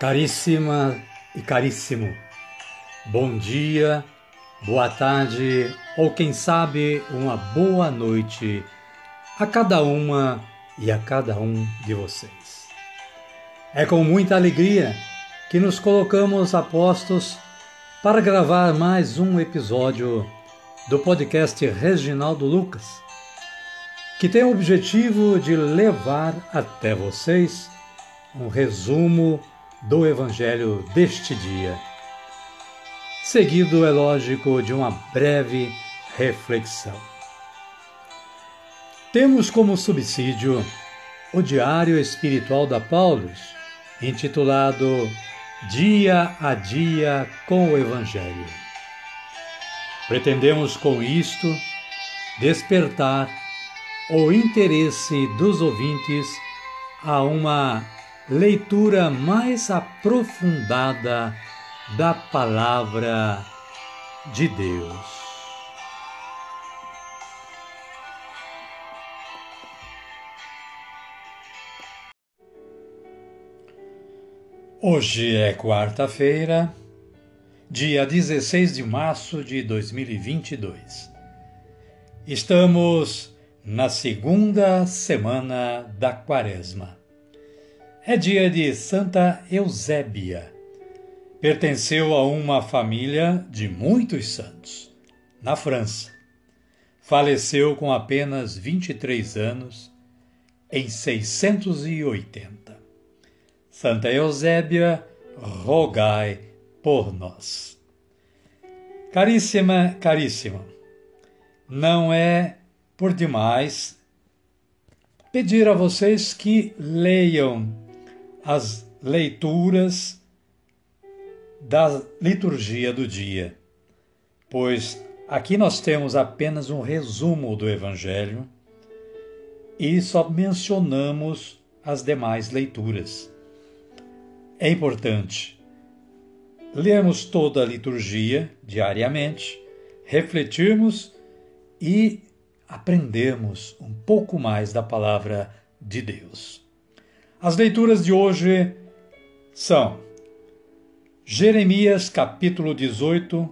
Caríssima e caríssimo, bom dia, boa tarde ou quem sabe uma boa noite a cada uma e a cada um de vocês. É com muita alegria que nos colocamos a postos para gravar mais um episódio do podcast Reginaldo Lucas, que tem o objetivo de levar até vocês um resumo do Evangelho deste dia. Seguido, é lógico, de uma breve reflexão. Temos como subsídio o Diário Espiritual da Paulus, intitulado Dia a Dia com o Evangelho. Pretendemos com isto despertar o interesse dos ouvintes a uma leitura mais aprofundada da Palavra de Deus. Hoje é quarta-feira, dia 16 de março de 2022. Estamos na segunda semana da Quaresma. É dia de Santa Eusébia. Pertenceu a uma família de muitos santos, na França. Faleceu com apenas 23 anos, em 680. Santa Eusébia, rogai por nós. Caríssima, caríssima, não é por demais pedir a vocês que leiam as leituras da liturgia do dia, pois aqui nós temos apenas um resumo do Evangelho e só mencionamos as demais leituras. É importante lermos toda a liturgia diariamente, refletirmos e aprendermos um pouco mais da palavra de Deus. As leituras de hoje são Jeremias capítulo 18,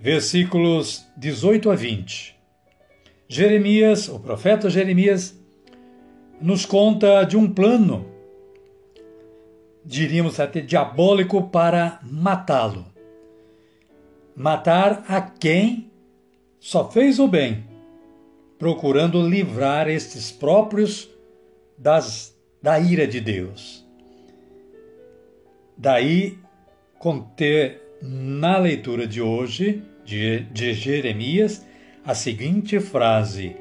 versículos 18 a 20. Jeremias, o profeta Jeremias, nos conta de um plano, diríamos até diabólico, para matá-lo. Matar a quem só fez o bem, procurando livrar estes próprios das da ira de Deus. Daí, conter na leitura de hoje, de, de Jeremias, a seguinte frase: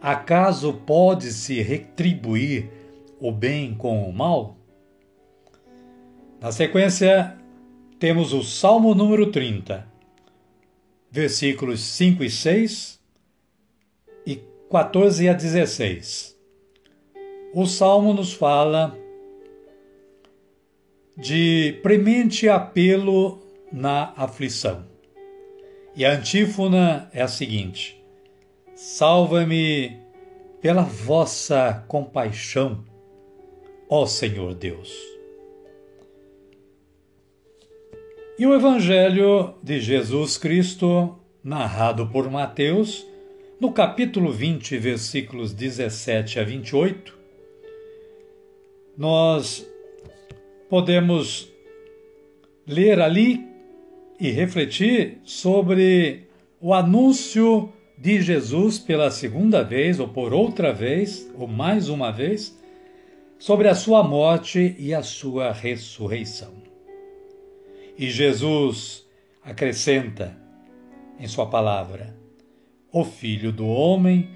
Acaso pode-se retribuir o bem com o mal? Na sequência, temos o Salmo número 30, versículos 5 e 6 e 14 a 16. O salmo nos fala de premente apelo na aflição. E a antífona é a seguinte: Salva-me pela vossa compaixão, ó Senhor Deus. E o Evangelho de Jesus Cristo, narrado por Mateus, no capítulo 20, versículos 17 a 28, nós podemos ler ali e refletir sobre o anúncio de Jesus pela segunda vez, ou por outra vez, ou mais uma vez, sobre a sua morte e a sua ressurreição. E Jesus acrescenta em sua palavra: O Filho do Homem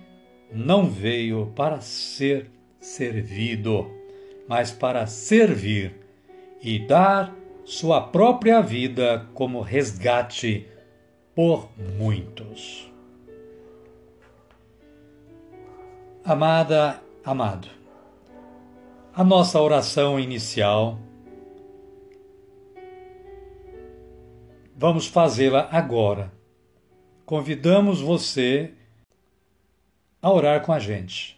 não veio para ser servido mas para servir e dar sua própria vida como resgate por muitos. Amada, amado, a nossa oração inicial, vamos fazê-la agora. Convidamos você a orar com a gente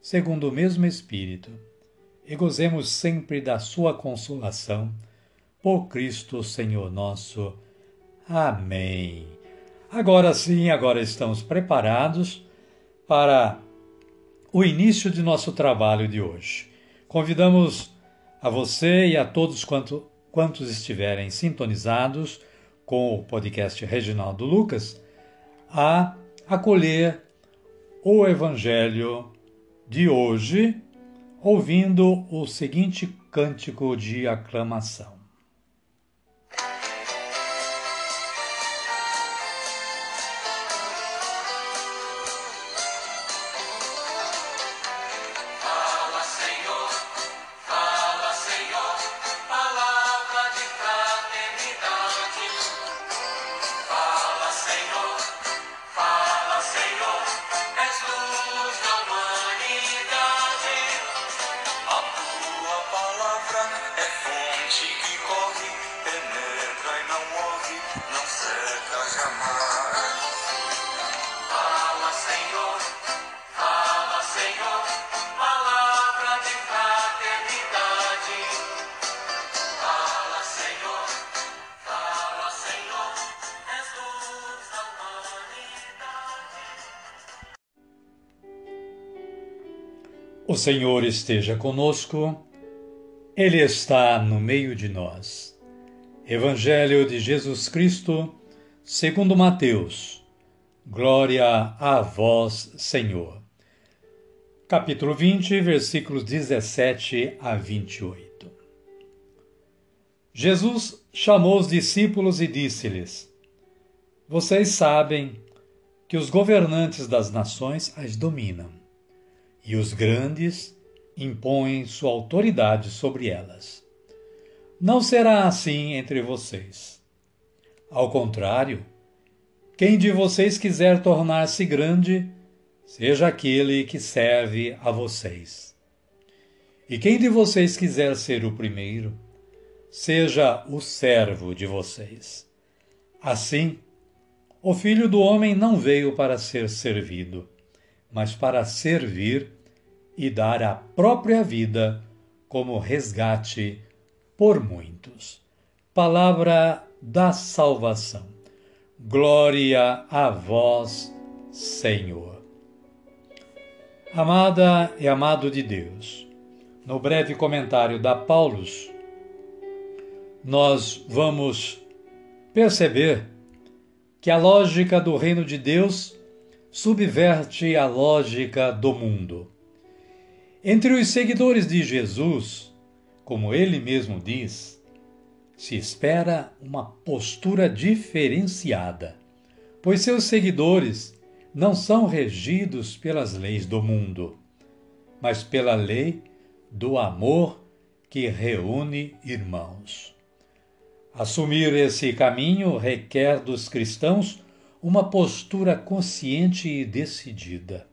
segundo o mesmo Espírito e gozemos sempre da sua consolação. Por Cristo Senhor nosso. Amém. Agora sim, agora estamos preparados para o início de nosso trabalho de hoje. Convidamos a você e a todos quanto, quantos estiverem sintonizados com o podcast Reginaldo Lucas a acolher o Evangelho de hoje ouvindo o seguinte cântico de aclamação. Senhor esteja conosco, Ele está no meio de nós. Evangelho de Jesus Cristo, segundo Mateus. Glória a vós, Senhor. Capítulo 20, versículos 17 a 28. Jesus chamou os discípulos e disse-lhes: Vocês sabem que os governantes das nações as dominam e os grandes impõem sua autoridade sobre elas. Não será assim entre vocês. Ao contrário, quem de vocês quiser tornar-se grande, seja aquele que serve a vocês. E quem de vocês quiser ser o primeiro, seja o servo de vocês. Assim, o Filho do Homem não veio para ser servido, mas para servir e dar a própria vida como resgate por muitos. Palavra da salvação. Glória a vós, Senhor. Amada e amado de Deus, no breve comentário da Paulus, nós vamos perceber que a lógica do reino de Deus subverte a lógica do mundo. Entre os seguidores de Jesus, como ele mesmo diz, se espera uma postura diferenciada, pois seus seguidores não são regidos pelas leis do mundo, mas pela lei do amor que reúne irmãos. Assumir esse caminho requer dos cristãos uma postura consciente e decidida.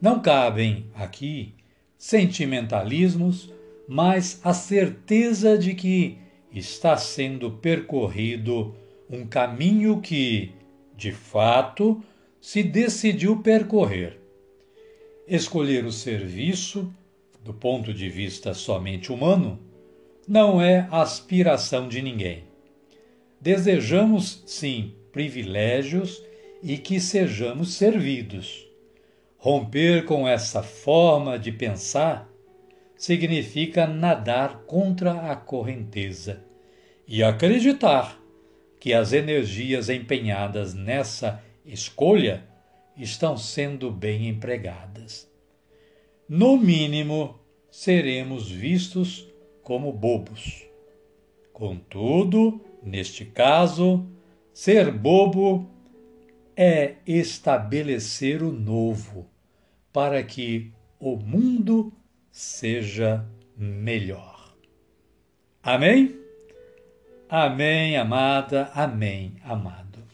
Não cabem aqui sentimentalismos, mas a certeza de que está sendo percorrido um caminho que, de fato, se decidiu percorrer. Escolher o serviço, do ponto de vista somente humano, não é aspiração de ninguém. Desejamos, sim, privilégios e que sejamos servidos. Romper com essa forma de pensar significa nadar contra a correnteza e acreditar que as energias empenhadas nessa escolha estão sendo bem empregadas. No mínimo, seremos vistos como bobos. Contudo, neste caso, Ser bobo é estabelecer o novo para que o mundo seja melhor. Amém? Amém, amada, amém, amado.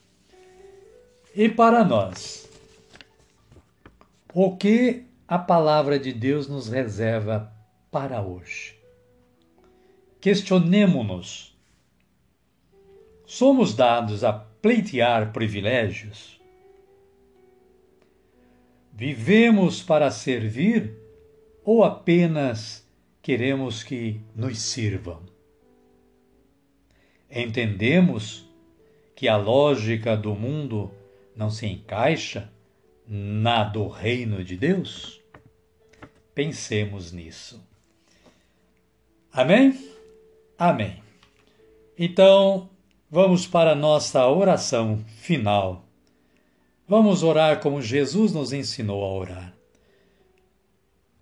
E para nós, o que a palavra de Deus nos reserva para hoje? Questionemo-nos. Somos dados a pleitear privilégios? Vivemos para servir ou apenas queremos que nos sirvam? Entendemos que a lógica do mundo não se encaixa na do reino de Deus? Pensemos nisso. Amém? Amém. Então, vamos para nossa oração final. Vamos orar como Jesus nos ensinou a orar.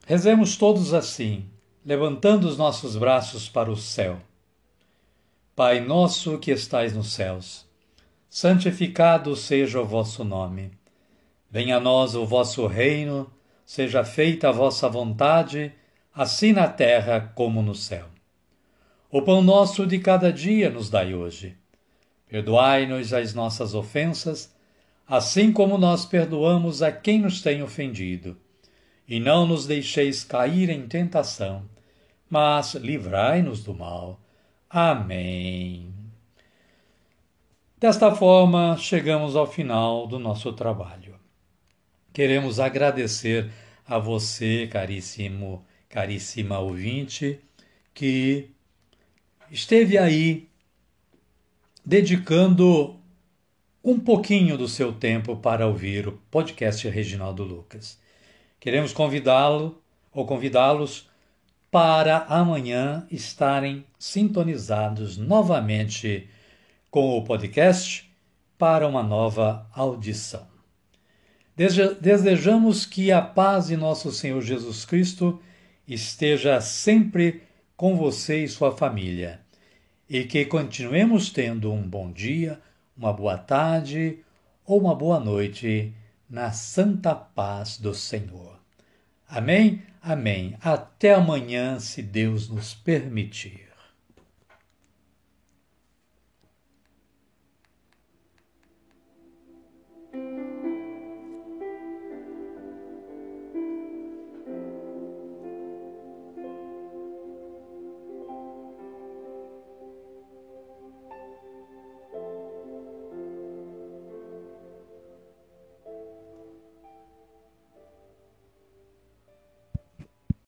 Rezemos todos assim, levantando os nossos braços para o céu. Pai nosso que estais nos céus, santificado seja o vosso nome. Venha a nós o vosso reino, seja feita a vossa vontade, assim na terra como no céu. O pão nosso de cada dia nos dai hoje. Perdoai-nos as nossas ofensas, assim como nós perdoamos a quem nos tem ofendido. E não nos deixeis cair em tentação, mas livrai-nos do mal. Amém. Desta forma, chegamos ao final do nosso trabalho. Queremos agradecer a você, caríssimo, caríssima ouvinte, que esteve aí dedicando um pouquinho do seu tempo para ouvir o podcast Reginaldo Lucas. Queremos convidá-lo ou convidá-los para amanhã estarem sintonizados novamente com o podcast para uma nova audição. Desejamos que a paz de nosso Senhor Jesus Cristo esteja sempre com você e sua família e que continuemos tendo um bom dia, uma boa tarde ou uma boa noite na santa paz do Senhor. Amém? Amém. Até amanhã, se Deus nos permitir.